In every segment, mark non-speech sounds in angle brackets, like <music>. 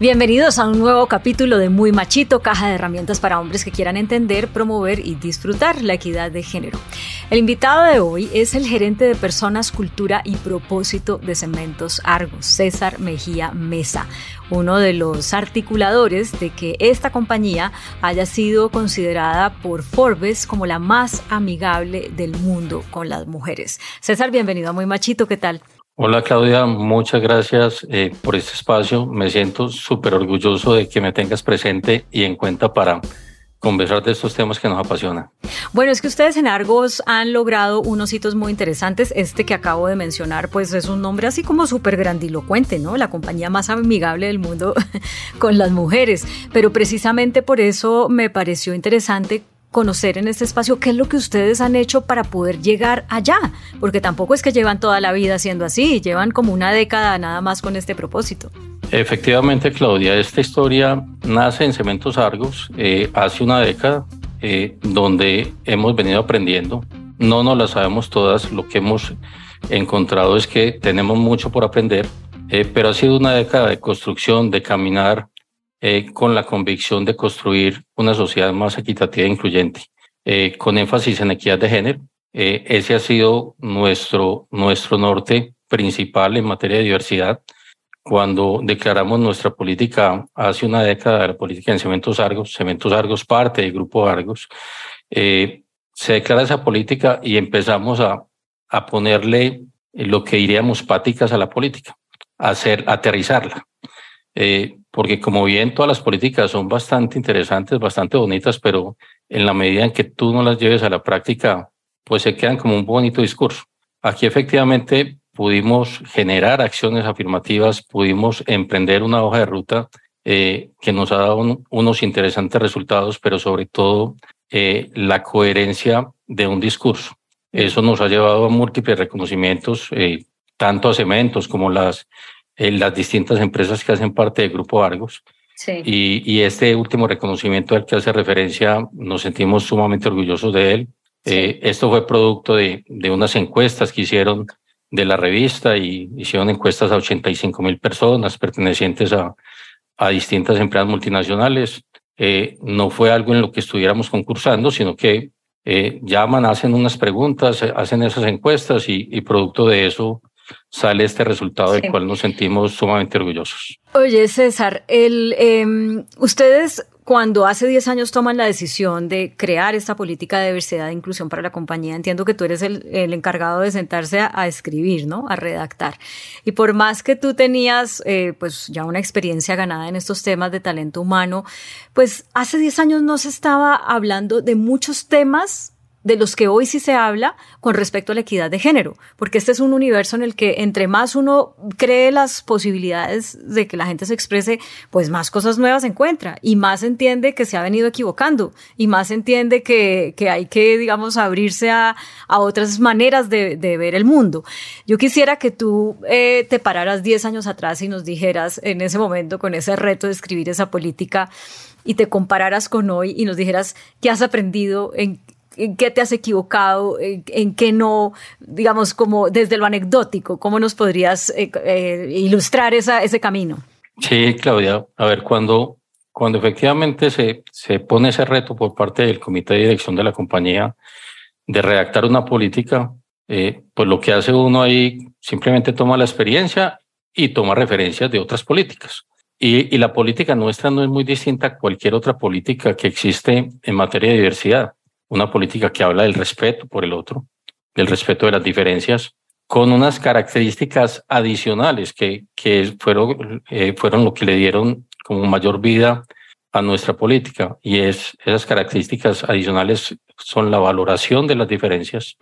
Bienvenidos a un nuevo capítulo de Muy Machito, caja de herramientas para hombres que quieran entender, promover y disfrutar la equidad de género. El invitado de hoy es el gerente de Personas, Cultura y Propósito de Cementos Argos, César Mejía Mesa, uno de los articuladores de que esta compañía haya sido considerada por Forbes como la más amigable del mundo con las mujeres. César, bienvenido a Muy Machito, ¿qué tal? Hola Claudia, muchas gracias eh, por este espacio. Me siento súper orgulloso de que me tengas presente y en cuenta para conversar de estos temas que nos apasionan. Bueno, es que ustedes en Argos han logrado unos hitos muy interesantes. Este que acabo de mencionar, pues es un nombre así como súper grandilocuente, ¿no? La compañía más amigable del mundo <laughs> con las mujeres. Pero precisamente por eso me pareció interesante conocer en este espacio qué es lo que ustedes han hecho para poder llegar allá, porque tampoco es que llevan toda la vida siendo así, llevan como una década nada más con este propósito. Efectivamente, Claudia, esta historia nace en Cementos Argos eh, hace una década, eh, donde hemos venido aprendiendo. No nos la sabemos todas, lo que hemos encontrado es que tenemos mucho por aprender, eh, pero ha sido una década de construcción, de caminar eh, con la convicción de construir una sociedad más equitativa e incluyente, eh, con énfasis en equidad de género. Eh, ese ha sido nuestro, nuestro norte principal en materia de diversidad. Cuando declaramos nuestra política hace una década la política en Cementos Argos, Cementos Argos parte del Grupo Argos, se declara esa política y empezamos a, a ponerle lo que diríamos páticas a la política, hacer, aterrizarla. Eh, porque como bien todas las políticas son bastante interesantes, bastante bonitas, pero en la medida en que tú no las lleves a la práctica, pues se quedan como un bonito discurso. Aquí efectivamente pudimos generar acciones afirmativas, pudimos emprender una hoja de ruta eh, que nos ha dado unos interesantes resultados, pero sobre todo eh, la coherencia de un discurso. Eso nos ha llevado a múltiples reconocimientos, eh, tanto a cementos como las en las distintas empresas que hacen parte del Grupo Argos. Sí. Y, y, este último reconocimiento al que hace referencia, nos sentimos sumamente orgullosos de él. Eh, esto fue producto de, de, unas encuestas que hicieron de la revista y hicieron encuestas a 85 mil personas pertenecientes a, a distintas empresas multinacionales. Eh, no fue algo en lo que estuviéramos concursando, sino que eh, llaman, hacen unas preguntas, hacen esas encuestas y, y producto de eso sale este resultado del cual nos sentimos sumamente orgullosos. Oye, César, el, eh, ustedes cuando hace 10 años toman la decisión de crear esta política de diversidad e inclusión para la compañía, entiendo que tú eres el, el encargado de sentarse a, a, escribir, ¿no? A redactar. Y por más que tú tenías, eh, pues ya una experiencia ganada en estos temas de talento humano, pues hace 10 años no se estaba hablando de muchos temas de los que hoy sí se habla con respecto a la equidad de género, porque este es un universo en el que entre más uno cree las posibilidades de que la gente se exprese, pues más cosas nuevas encuentra y más entiende que se ha venido equivocando y más entiende que, que hay que, digamos, abrirse a, a otras maneras de, de, ver el mundo. Yo quisiera que tú eh, te pararas 10 años atrás y nos dijeras en ese momento con ese reto de escribir esa política y te compararas con hoy y nos dijeras qué has aprendido en en qué te has equivocado, en, qué no, digamos, como desde lo anecdótico, ¿cómo nos podrías eh, eh, ilustrar esa, ese camino? Sí, Claudia, a ver, cuando, cuando efectivamente se, se pone ese reto por parte del comité de dirección de la compañía de redactar una política, eh, pues lo que hace uno ahí simplemente toma la experiencia y toma referencias de otras políticas. Y, y, la política nuestra no es muy distinta a cualquier otra política que existe en materia de diversidad una política que habla del respeto por el otro, del respeto de las diferencias, con unas características adicionales que, que fueron, eh, fueron lo que le dieron como mayor vida a nuestra política. Y es, esas características adicionales son la valoración de las diferencias,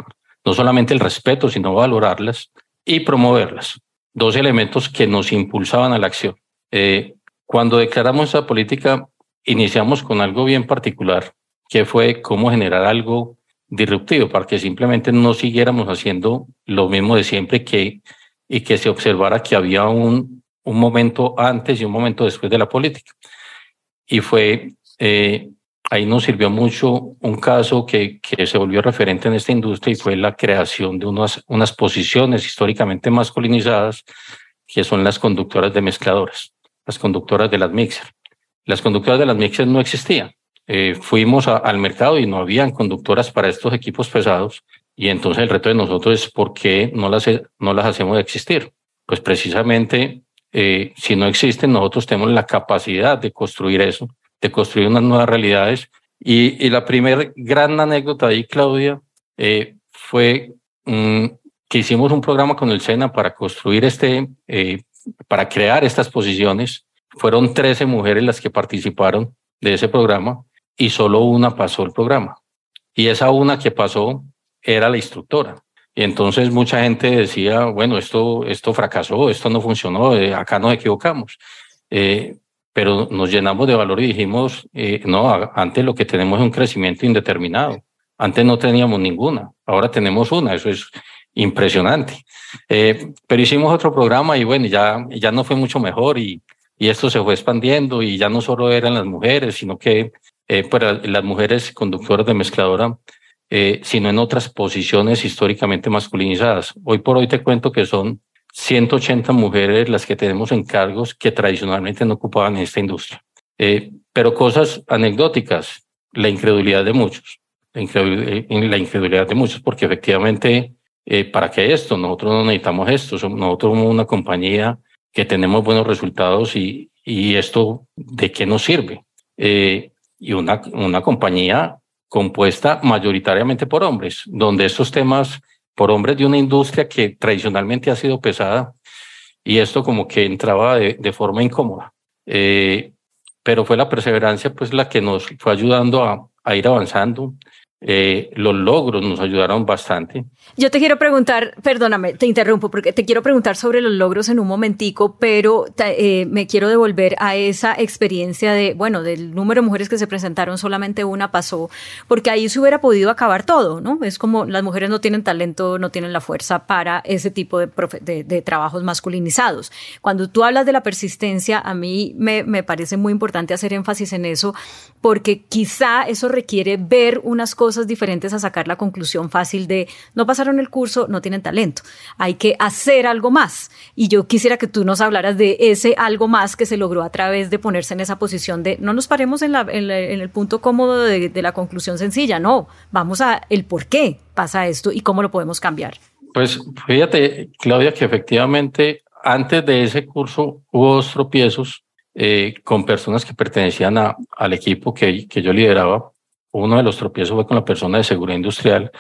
no solamente el respeto, sino valorarlas y promoverlas. Dos elementos que nos impulsaban a la acción. Eh, cuando declaramos esa política, iniciamos con algo bien particular, que fue cómo generar algo disruptivo, para que simplemente no siguiéramos haciendo lo mismo de siempre que, y que se observara que había un, un momento antes y un momento después de la política. Y fue eh, ahí nos sirvió mucho un caso que, que, se volvió referente en esta industria y fue la creación de unas, unas posiciones históricamente masculinizadas, que son las conductoras de mezcladores, las conductoras de las mixer. Las conductoras de las mixer no existían. Eh, fuimos al mercado y no habían conductoras para estos equipos pesados y entonces el reto de nosotros es por qué no las, no las hacemos existir. Pues precisamente eh, si no existen, nosotros tenemos la capacidad de construir eso de construir unas nuevas realidades. Y, y la primera gran anécdota ahí, Claudia, eh, fue mm, que hicimos un programa con el SENA para construir este, eh, para crear estas posiciones. Fueron 13 mujeres las que participaron de ese programa y solo una pasó el programa. Y esa una que pasó era la instructora. Y entonces mucha gente decía, bueno, esto, esto fracasó, esto no funcionó, eh, acá nos equivocamos. Eh, pero nos llenamos de valor y dijimos, eh, no, antes lo que tenemos es un crecimiento indeterminado. Antes no teníamos ninguna, ahora tenemos una, eso es impresionante. Eh, pero hicimos otro programa y bueno, ya, ya no fue mucho mejor y, y esto se fue expandiendo y ya no solo eran las mujeres, sino que eh, para las mujeres conductoras de mezcladora, eh, sino en otras posiciones históricamente masculinizadas. Hoy por hoy te cuento que son 180 mujeres las que tenemos en cargos que tradicionalmente no ocupaban esta industria. Eh, pero cosas anecdóticas, la incredulidad de muchos, la eh, incredulidad de muchos, porque efectivamente, eh, ¿para qué esto? Nosotros no necesitamos esto, nosotros somos una compañía que tenemos buenos resultados y, y esto, ¿de qué nos sirve? Eh, y una, una compañía compuesta mayoritariamente por hombres, donde estos temas por hombres de una industria que tradicionalmente ha sido pesada y esto como que entraba de, de forma incómoda. Eh, pero fue la perseverancia pues la que nos fue ayudando a, a ir avanzando eh, los logros nos ayudaron bastante. Yo te quiero preguntar, perdóname, te interrumpo, porque te quiero preguntar sobre los logros en un momentico, pero eh, me quiero devolver a esa experiencia de, bueno, del número de mujeres que se presentaron, solamente una pasó, porque ahí se hubiera podido acabar todo, ¿no? Es como las mujeres no tienen talento, no tienen la fuerza para ese tipo de, de, de trabajos masculinizados. Cuando tú hablas de la persistencia, a mí me, me parece muy importante hacer énfasis en eso, porque quizá eso requiere ver unas cosas cosas diferentes a sacar la conclusión fácil de no pasaron el curso, no tienen talento. Hay que hacer algo más. Y yo quisiera que tú nos hablaras de ese algo más que se logró a través de ponerse en esa posición de no nos paremos en, la, en, el punto cómodo de, de la conclusión sencilla, no, vamos a el por qué pasa esto y cómo lo podemos cambiar. Pues fíjate, Claudia, que efectivamente antes de ese curso hubo dos tropiezos eh, con personas que pertenecían a, al equipo que, que yo lideraba uno de los tropiezos fue con la persona de seguridad industrial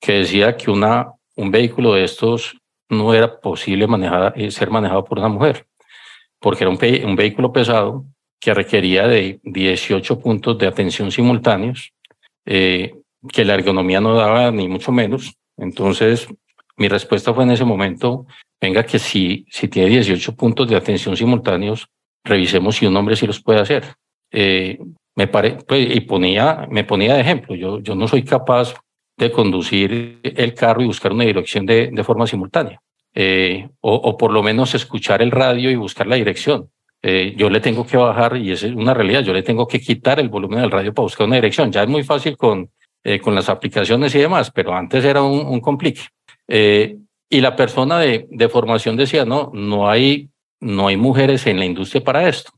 que decía que una, un vehículo de estos no era posible manejar, eh, ser manejado por una mujer, porque era un, un vehículo pesado que requería de 18 puntos de atención simultáneos, eh, que la ergonomía no daba ni mucho menos. Entonces, mi respuesta fue en ese momento, venga que si, si tiene 18 puntos de atención simultáneos, revisemos si un hombre sí los puede hacer. Eh, me pare, pues, y ponía, me ponía de ejemplo. Yo, yo no soy capaz de conducir el carro y buscar una dirección de, de forma simultánea. Eh, o, o, por lo menos escuchar el radio y buscar la dirección. Eh, yo le tengo que bajar, y es una realidad, yo le tengo que quitar el volumen del radio para buscar una dirección. Ya es muy fácil con, eh, con las aplicaciones y demás, pero antes era un, un complique. Eh, y la persona de, de formación decía, no, no hay, no hay mujeres en la industria para esto.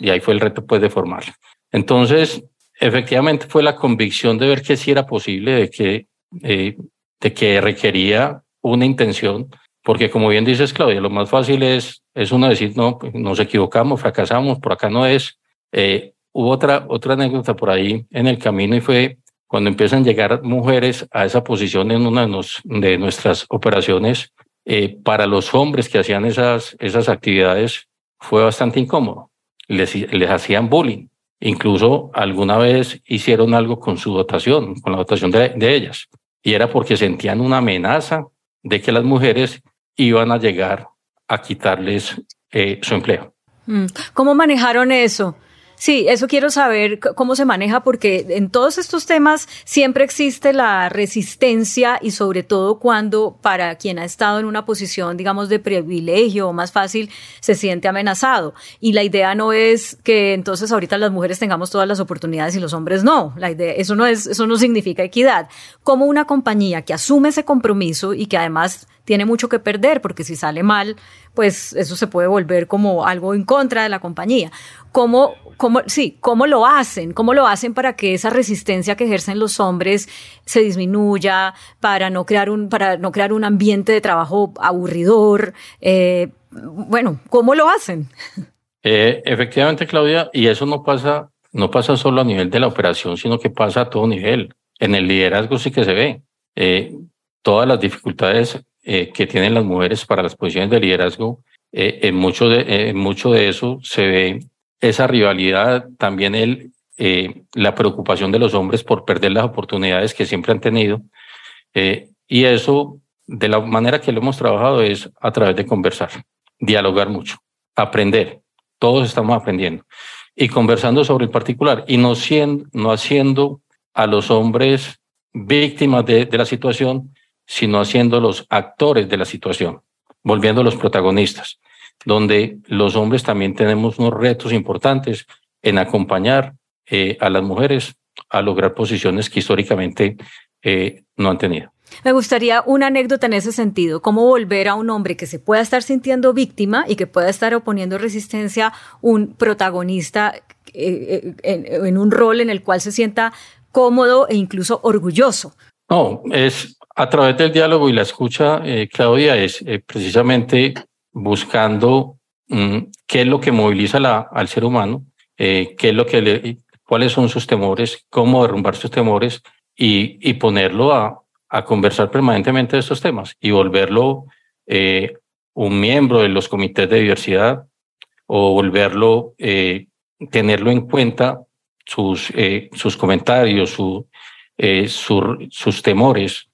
Y ahí fue el reto pues de formarla. Entonces, efectivamente fue la convicción de ver que sí era posible, de que, eh, de que requería una intención, porque como bien dices, Claudia, lo más fácil es, es uno decir, no, pues, nos equivocamos, fracasamos, por acá no es. Eh, hubo otra, otra anécdota por ahí en el camino y fue cuando empiezan a llegar mujeres a esa posición en una de, nuestras operaciones, eh, para los hombres que hacían esas, esas actividades fue bastante incómodo. Les, les hacían bullying Incluso alguna vez hicieron algo con su dotación, con la dotación de, ellas. y era porque sentían una amenaza de que las mujeres iban a llegar a quitarles eh, su empleo. Mm. ¿Cómo manejaron eso? Sí, eso quiero saber cómo se maneja porque en todos estos temas siempre existe la resistencia y sobre todo cuando para quien ha estado en una posición, digamos, de privilegio o más fácil, se siente amenazado. Y la idea no es que entonces ahorita las mujeres tengamos todas las oportunidades y los hombres no. La idea, eso no es, eso no significa equidad. Como una compañía que asume ese compromiso y que además tiene mucho que perder porque si sale mal, pues eso se puede volver como algo en contra de la compañía. ¿Cómo, cómo, sí, cómo lo hacen? ¿Cómo lo hacen para que esa resistencia que ejercen los hombres se disminuya, para no crear un, para no crear un ambiente de trabajo aburridor? Eh, bueno, ¿cómo lo hacen? Eh, efectivamente, Claudia, y eso no pasa, no pasa solo a nivel de la operación, sino que pasa a todo nivel. En el liderazgo sí que se ve. Eh, todas las dificultades que tienen las mujeres para las posiciones de liderazgo, en, mucho de, mucho de eso se ve esa rivalidad, también el, eh, la preocupación de los hombres por perder las oportunidades que siempre han tenido. y eso, de la manera que lo hemos trabajado, es a través de conversar, dialogar mucho, aprender. Todos estamos aprendiendo y conversando sobre el particular y no, siendo, no haciendo a los hombres víctimas de, de la situación, sino haciendo los actores de la situación, volviendo los protagonistas, donde los hombres también tenemos unos retos importantes en acompañar eh, a las mujeres a lograr posiciones que históricamente eh, no han tenido. Me gustaría una anécdota en ese sentido, cómo volver a un hombre que se pueda estar sintiendo víctima y que pueda estar oponiendo resistencia, un protagonista eh, en, un rol en el cual se sienta cómodo e incluso orgulloso. No, es a través del diálogo y la escucha, eh, Claudia, es eh, precisamente buscando mm, qué es lo que moviliza al ser humano, eh, qué es lo que le, cuáles son sus temores, cómo derrumbar sus temores y, y ponerlo a, a, conversar permanentemente de estos temas y volverlo un miembro de los comités de diversidad o volverlo, tenerlo en cuenta sus, sus comentarios, su, sus temores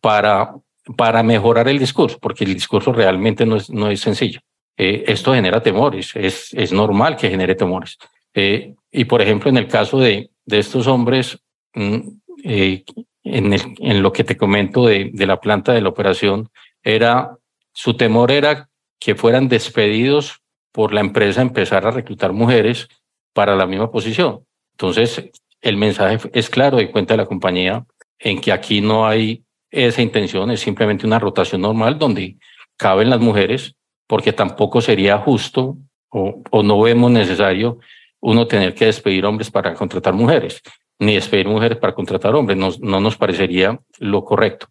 para, para mejorar el discurso, porque el discurso realmente no es, no es sencillo. Eh, esto genera temores, es, es normal que genere temores. Eh, y por ejemplo, en el caso de, de estos hombres, mm, eh, en, el, en lo que te comento de, de la planta de la operación, era su temor era que fueran despedidos por la empresa empezar a reclutar mujeres para la misma posición. Entonces, el mensaje es claro de cuenta de la compañía en que aquí no hay esa intención es simplemente una rotación normal donde caben las mujeres, porque tampoco sería justo o, no vemos necesario uno tener que despedir hombres para contratar mujeres, ni despedir mujeres para contratar hombres, no, no nos parecería lo correcto.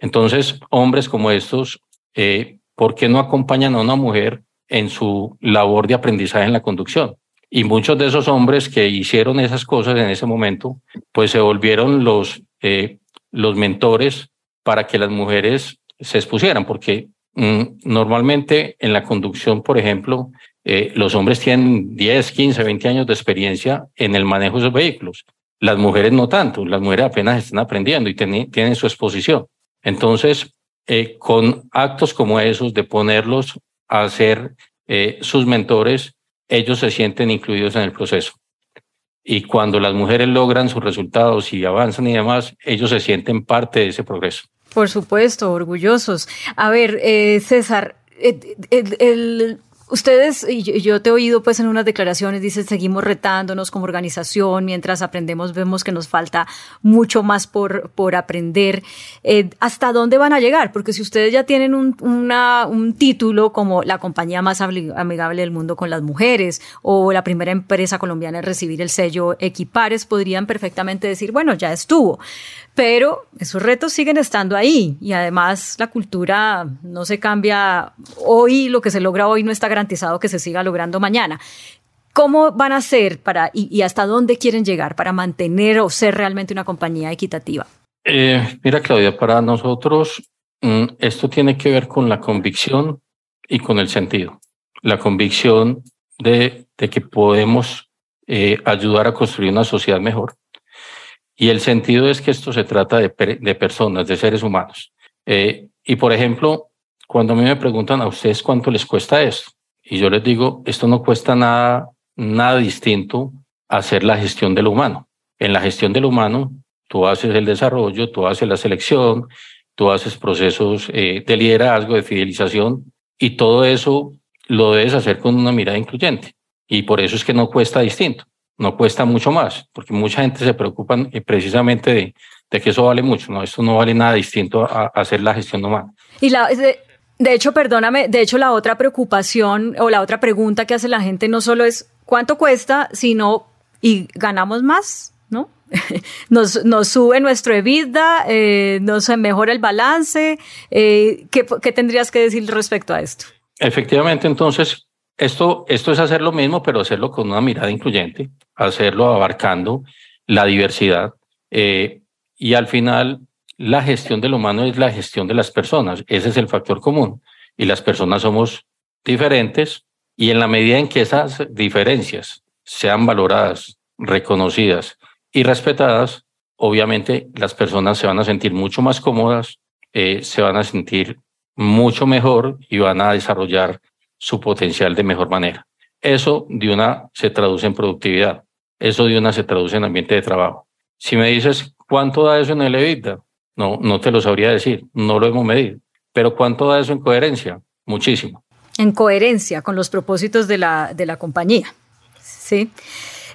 Entonces, hombres como estos, eh, ¿por qué no acompañan a una mujer en su labor de aprendizaje en la conducción? Y muchos de esos hombres que hicieron esas cosas en ese momento, pues se volvieron los, eh, los mentores para que las mujeres se expusieran, porque mm, normalmente en la conducción, por ejemplo, eh, los hombres tienen 10, 15, 20 años de experiencia en el manejo de esos vehículos. Las mujeres no tanto, las mujeres apenas están aprendiendo y tienen su exposición. Entonces, eh, con actos como esos de ponerlos a ser eh, sus mentores, ellos se sienten incluidos en el proceso. Y cuando las mujeres logran sus resultados y avanzan y demás, ellos se sienten parte de ese progreso. Por supuesto, orgullosos. A ver, eh, César, eh, el Ustedes, y yo, te he oído pues en unas declaraciones, dices, seguimos retándonos como organización, mientras aprendemos vemos que nos falta mucho más por, por aprender. Eh, ¿Hasta dónde van a llegar? Porque si ustedes ya tienen un, una, un título como la compañía más amigable del mundo con las mujeres o la primera empresa colombiana en recibir el sello Equipares, podrían perfectamente decir, bueno, ya estuvo. Pero esos retos siguen estando ahí y además la cultura no se cambia hoy, lo que se logra hoy no está garantizado que se siga logrando mañana. ¿Cómo van a hacer para y, hasta dónde quieren llegar para mantener o ser realmente una compañía equitativa? Eh, mira, Claudia, para nosotros mm, esto tiene que ver con la convicción y con el sentido. La convicción de, que podemos eh, ayudar a construir una sociedad mejor Y el sentido es que esto se trata de, de personas, de seres humanos. Eh, y por ejemplo, cuando a mí me preguntan a ustedes cuánto les cuesta esto, y yo les digo, esto no cuesta nada, nada distinto a hacer la gestión del humano. En la gestión del humano, tú haces el desarrollo, tú haces la selección, tú haces procesos eh, de liderazgo, de fidelización, y todo eso lo debes hacer con una mirada incluyente. Y por eso es que no cuesta distinto, no cuesta mucho más, porque mucha gente se preocupa eh, precisamente de, de que eso vale mucho, no, esto no vale nada distinto a, hacer la gestión humana. Y la, de hecho, perdóname, de hecho la otra preocupación o la otra pregunta que hace la gente no solo es cuánto cuesta, sino y ganamos más, ¿no? <laughs> nos, sube nuestro EBITDA, eh, nos mejora el balance. Eh, ¿qué, ¿Qué tendrías que decir respecto a esto? Efectivamente, entonces, esto, esto es hacer lo mismo, pero hacerlo con una mirada incluyente, hacerlo abarcando la diversidad. Eh, y al final, la gestión de lo humano es la gestión de las personas. Ese es el factor común. Y las personas somos diferentes y en la medida en que esas diferencias sean valoradas, reconocidas y respetadas, obviamente las personas se van a sentir mucho más cómodas, eh, se van a sentir mucho mejor y van a desarrollar su potencial de mejor manera. Eso de una se traduce en productividad, eso de una se traduce en ambiente de trabajo. Si me dices, ¿cuánto da eso en el EBITDA? No, no te lo sabría decir, no lo hemos medido. Pero ¿cuánto da eso en coherencia? Muchísimo. En coherencia con los propósitos de la, de la compañía. Sí.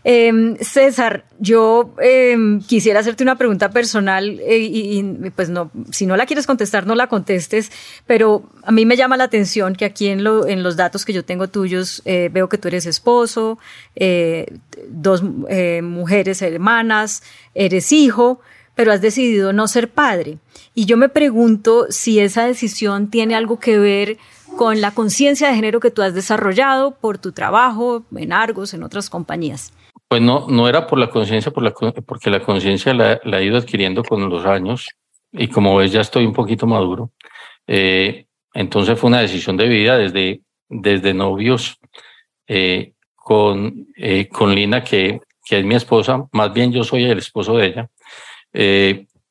Em, César, yo em, quisiera hacerte una pregunta personal eh, y, pues no, si no la quieres contestar, no la contestes, pero a mí me llama la atención que aquí en, lo, en los datos que yo tengo tuyos eh, veo que tú eres esposo, eh, dos mujeres hermanas, eres hijo, pero has decidido no ser padre. Y yo me pregunto si esa decisión tiene algo que ver con la conciencia de género que tú has desarrollado por tu trabajo en Argos, en otras compañías. Pues no, no era por la conciencia, por la, porque la conciencia la, he ido adquiriendo con los años y como ves ya estoy un poquito maduro. Eh, entonces fue una decisión de vida desde, desde novios eh, con, eh, con Lina, que, que es mi esposa, más bien yo soy el esposo de ella.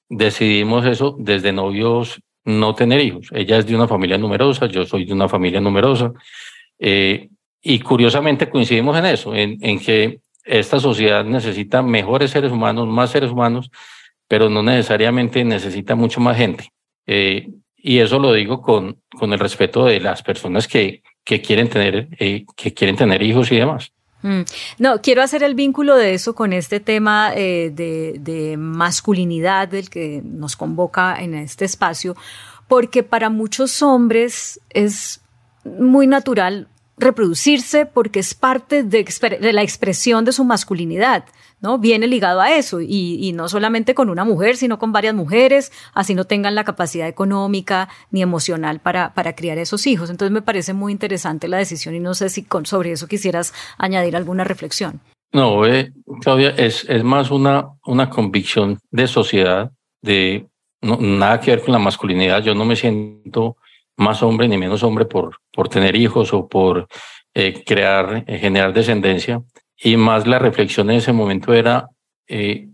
Decidimos eso desde novios no tener hijos. Ella es de una familia numerosa, yo soy de una familia numerosa. y curiosamente coincidimos en eso, en, en que esta sociedad necesita mejores seres humanos, más seres humanos, pero no necesariamente necesita mucho más gente. Eh, y eso lo digo con, con el respeto de las personas que, que quieren tener, eh, que quieren tener hijos y demás. Mm. No, quiero hacer el vínculo de eso con este tema eh, de, de masculinidad del que nos convoca en este espacio, porque para muchos hombres es muy natural reproducirse porque es parte de, la expresión de su masculinidad, ¿no? Viene ligado a eso y, no solamente con una mujer, sino con varias mujeres, así no tengan la capacidad económica ni emocional para, para criar esos hijos. Entonces me parece muy interesante la decisión y no sé si con, sobre eso quisieras añadir alguna reflexión. No, eh, Claudia, es, es más una, una convicción de sociedad, de nada que ver con la masculinidad. Yo no me siento más hombre ni menos hombre por, por tener hijos o por eh, crear, eh, generar descendencia. Y más la reflexión en ese momento era eh,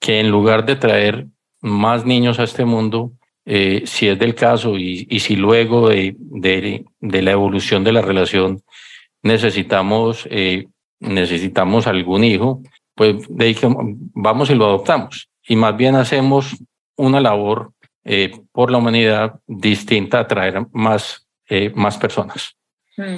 que en lugar de traer más niños a este mundo, si es del caso y, y si luego de, de, de, la evolución de la relación necesitamos, necesitamos algún hijo, pues de que vamos y lo adoptamos. Y más bien hacemos una labor eh, por la humanidad distinta a atraer más, eh, más personas. Mm.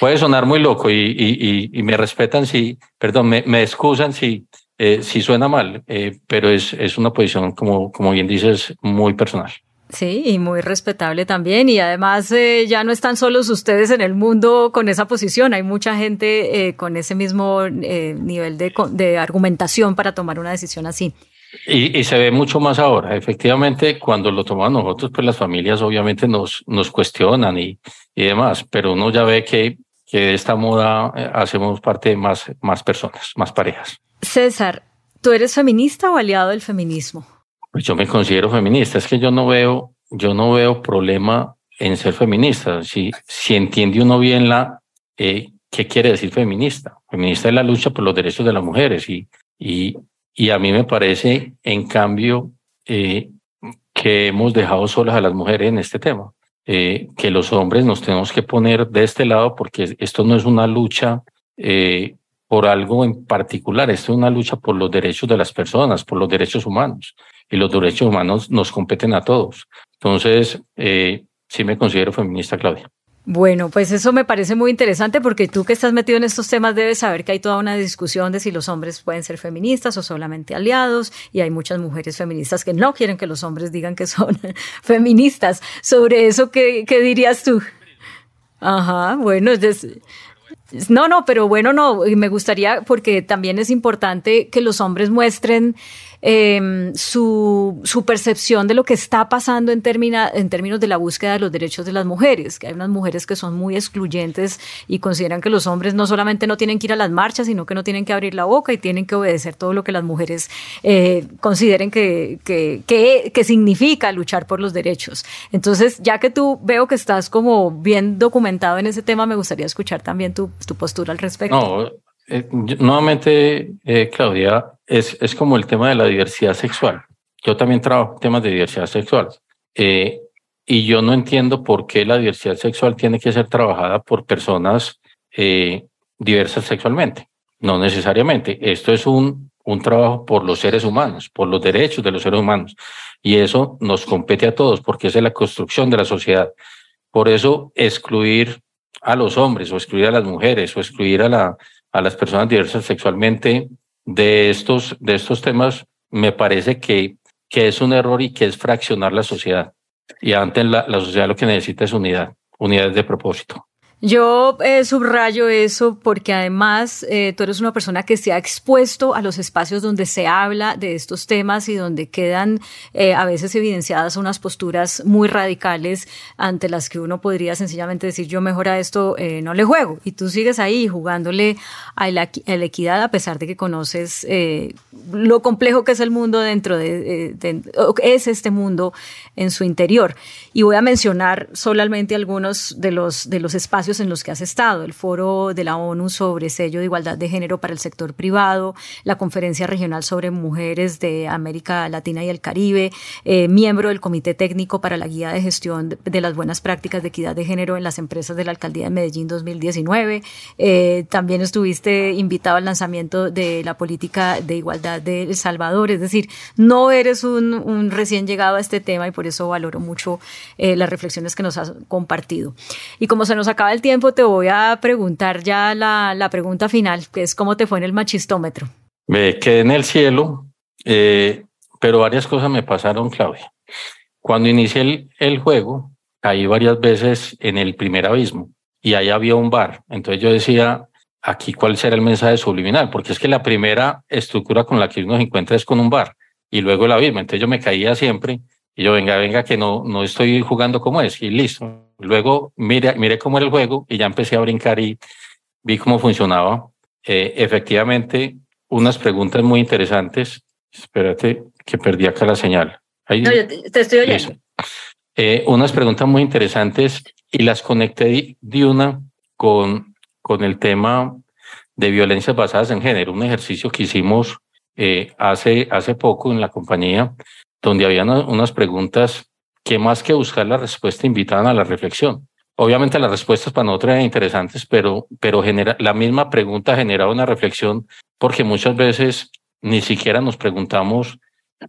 Puede sonar muy loco y, y, y, me respetan si, perdón, me, me excusan si, eh, si suena mal, pero es, es una posición, como, como bien dices, muy personal. Sí, y muy respetable también. Y además ya no están solos ustedes en el mundo con esa posición. Hay mucha gente con ese mismo nivel de, de, argumentación para tomar una decisión así. Y, se ve mucho más ahora. Efectivamente, cuando lo tomamos nosotros, pues las familias obviamente nos, nos cuestionan y, y demás, pero uno ya ve que, que de esta moda eh, hacemos parte de más, más personas, más parejas. César, ¿tú eres feminista o aliado del feminismo? Pues yo me considero feminista. Es que yo no veo, yo no veo problema en ser feminista. Si, si entiende uno bien la, eh, ¿qué quiere decir feminista? Feminista es la lucha por los derechos de las mujeres y, y, Y a mí me parece, en cambio, eh, que hemos dejado solas a las mujeres en este tema, eh, que los hombres nos tenemos que poner de este lado porque esto no es una lucha eh, por algo en particular, esto es una lucha por los derechos de las personas, por los derechos humanos, y los derechos humanos nos competen a todos. Entonces, sí me considero feminista, Claudia. Bueno, pues eso me parece muy interesante porque tú que estás metido en estos temas debes saber que hay toda una discusión de si los hombres pueden ser feministas o solamente aliados y hay muchas mujeres feministas que no quieren que los hombres digan que son <laughs> feministas. Sobre eso, ¿qué, dirías tú? Ajá, bueno, es, no, no, pero bueno, no, me gustaría, porque también es importante que los hombres muestren eh, su, percepción de lo que está pasando en, términos de la búsqueda de los derechos de las mujeres, hay unas mujeres que son muy excluyentes y consideran que los hombres no solamente no tienen que ir a las marchas, sino que no tienen que abrir la boca y tienen que obedecer todo lo que las mujeres eh, consideren que, que significa luchar por los derechos. Entonces, ya que tú veo que estás como bien documentado en ese tema, me gustaría escuchar también tu, tu postura al respecto. No, eh, nuevamente, eh, Claudia, es, es como el tema de la diversidad sexual. Yo también trabajo temas de diversidad sexual. Eh, y yo no entiendo por qué la diversidad sexual tiene que ser trabajada por personas diversas sexualmente. No necesariamente. Esto es un, un trabajo por los seres humanos, por los derechos de los seres humanos. Y eso nos compete a todos porque es la construcción de la sociedad. Por eso, excluir a los hombres o excluir a las mujeres o excluir a la, a las personas diversas sexualmente de estos, de estos temas, me parece que, que es un error y que es fraccionar la sociedad. Y antes la, la sociedad lo que necesita es unidad, unidad de propósito. Yo eh, subrayo eso porque además eh, tú eres una persona que se ha expuesto a los espacios donde se habla de estos temas y donde quedan eh, a veces evidenciadas unas posturas muy radicales ante las que uno podría sencillamente decir yo mejor a esto eh, no le juego y tú sigues ahí jugándole a la, equidad a pesar de que conoces eh, lo complejo que es el mundo dentro de, de, es este mundo en su interior. Y voy a mencionar solamente algunos de los de los espacios en los que has estado, el foro de la ONU sobre sello de igualdad de género para el sector privado, la conferencia regional sobre mujeres de América Latina y el Caribe, eh, miembro del Comité Técnico para la Guía de Gestión de, las Buenas Prácticas de Equidad de Género en las Empresas de la Alcaldía de Medellín 2019. Eh, también estuviste invitado al lanzamiento de la política de igualdad de El Salvador, es decir, no eres un, un recién llegado a este tema y por eso valoro mucho eh, las reflexiones que nos has compartido. Y como se nos acaba el tiempo, te voy a preguntar ya la, la pregunta final, que es cómo te fue en el machistómetro. Me quedé en el cielo, eh, pero varias cosas me pasaron, Claudia. Cuando inicié el, el juego, caí varias veces en el primer abismo y ahí había un bar. Entonces yo decía, aquí cuál será el mensaje subliminal, porque es que la primera estructura con la que uno se encuentra es con un bar y luego el abismo. Entonces yo me caía siempre y yo, venga, venga, que no, no estoy jugando como es y listo. Luego mire, mire cómo era el juego y ya empecé a brincar y vi cómo funcionaba. Eh, efectivamente, unas preguntas muy interesantes. Espérate, que perdí acá la señal. Ahí, no, yo te, estoy oyendo. Eh, unas preguntas muy interesantes y las conecté de una con, con el tema de violencias basadas en género, un ejercicio que hicimos eh, hace, hace poco en la compañía, donde había unas preguntas que más que buscar la respuesta invitaban a la reflexión. Obviamente las respuestas para nosotros eran interesantes, pero, pero genera, la misma pregunta generaba una reflexión porque muchas veces ni siquiera nos preguntamos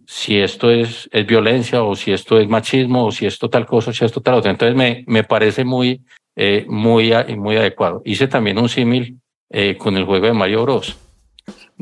si esto es, es violencia o si esto es machismo o si esto tal cosa o si esto tal otra. Entonces me, me parece muy, eh, muy, muy adecuado. Hice también un símil eh, con el juego de Mario Bros,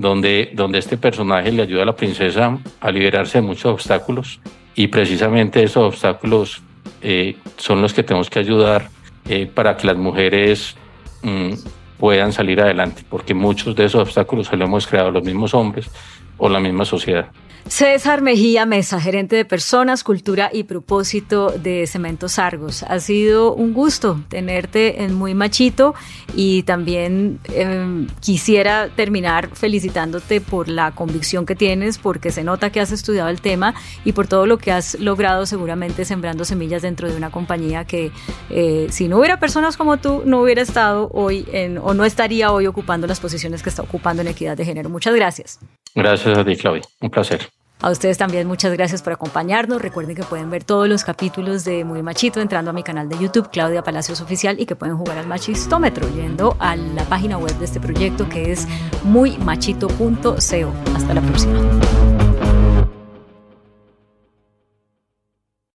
donde, donde este personaje le ayuda a la princesa a liberarse de muchos obstáculos y precisamente esos obstáculos eh, son los que tenemos que ayudar eh, para que las mujeres mm, puedan salir adelante, porque muchos de esos obstáculos se los hemos creado los mismos hombres o la misma sociedad. César Mejía Mesa, gerente de personas, cultura y propósito de Cementos Argos. Ha sido un gusto tenerte en Muy Machito y también eh, quisiera terminar felicitándote por la convicción que tienes, porque se nota que has estudiado el tema y por todo lo que has logrado seguramente sembrando semillas dentro de una compañía que eh, si no hubiera personas como tú no hubiera estado hoy en, o no estaría hoy ocupando las posiciones que está ocupando en equidad de género. Muchas gracias. Gracias a ti, Claudia. Un placer. A ustedes también muchas gracias por acompañarnos. Recuerden que pueden ver todos los capítulos de Muy Machito entrando a mi canal de YouTube, Claudia Palacios Oficial, y que pueden jugar al machistómetro yendo a la página web de este proyecto que es muymachito.co. Hasta la próxima.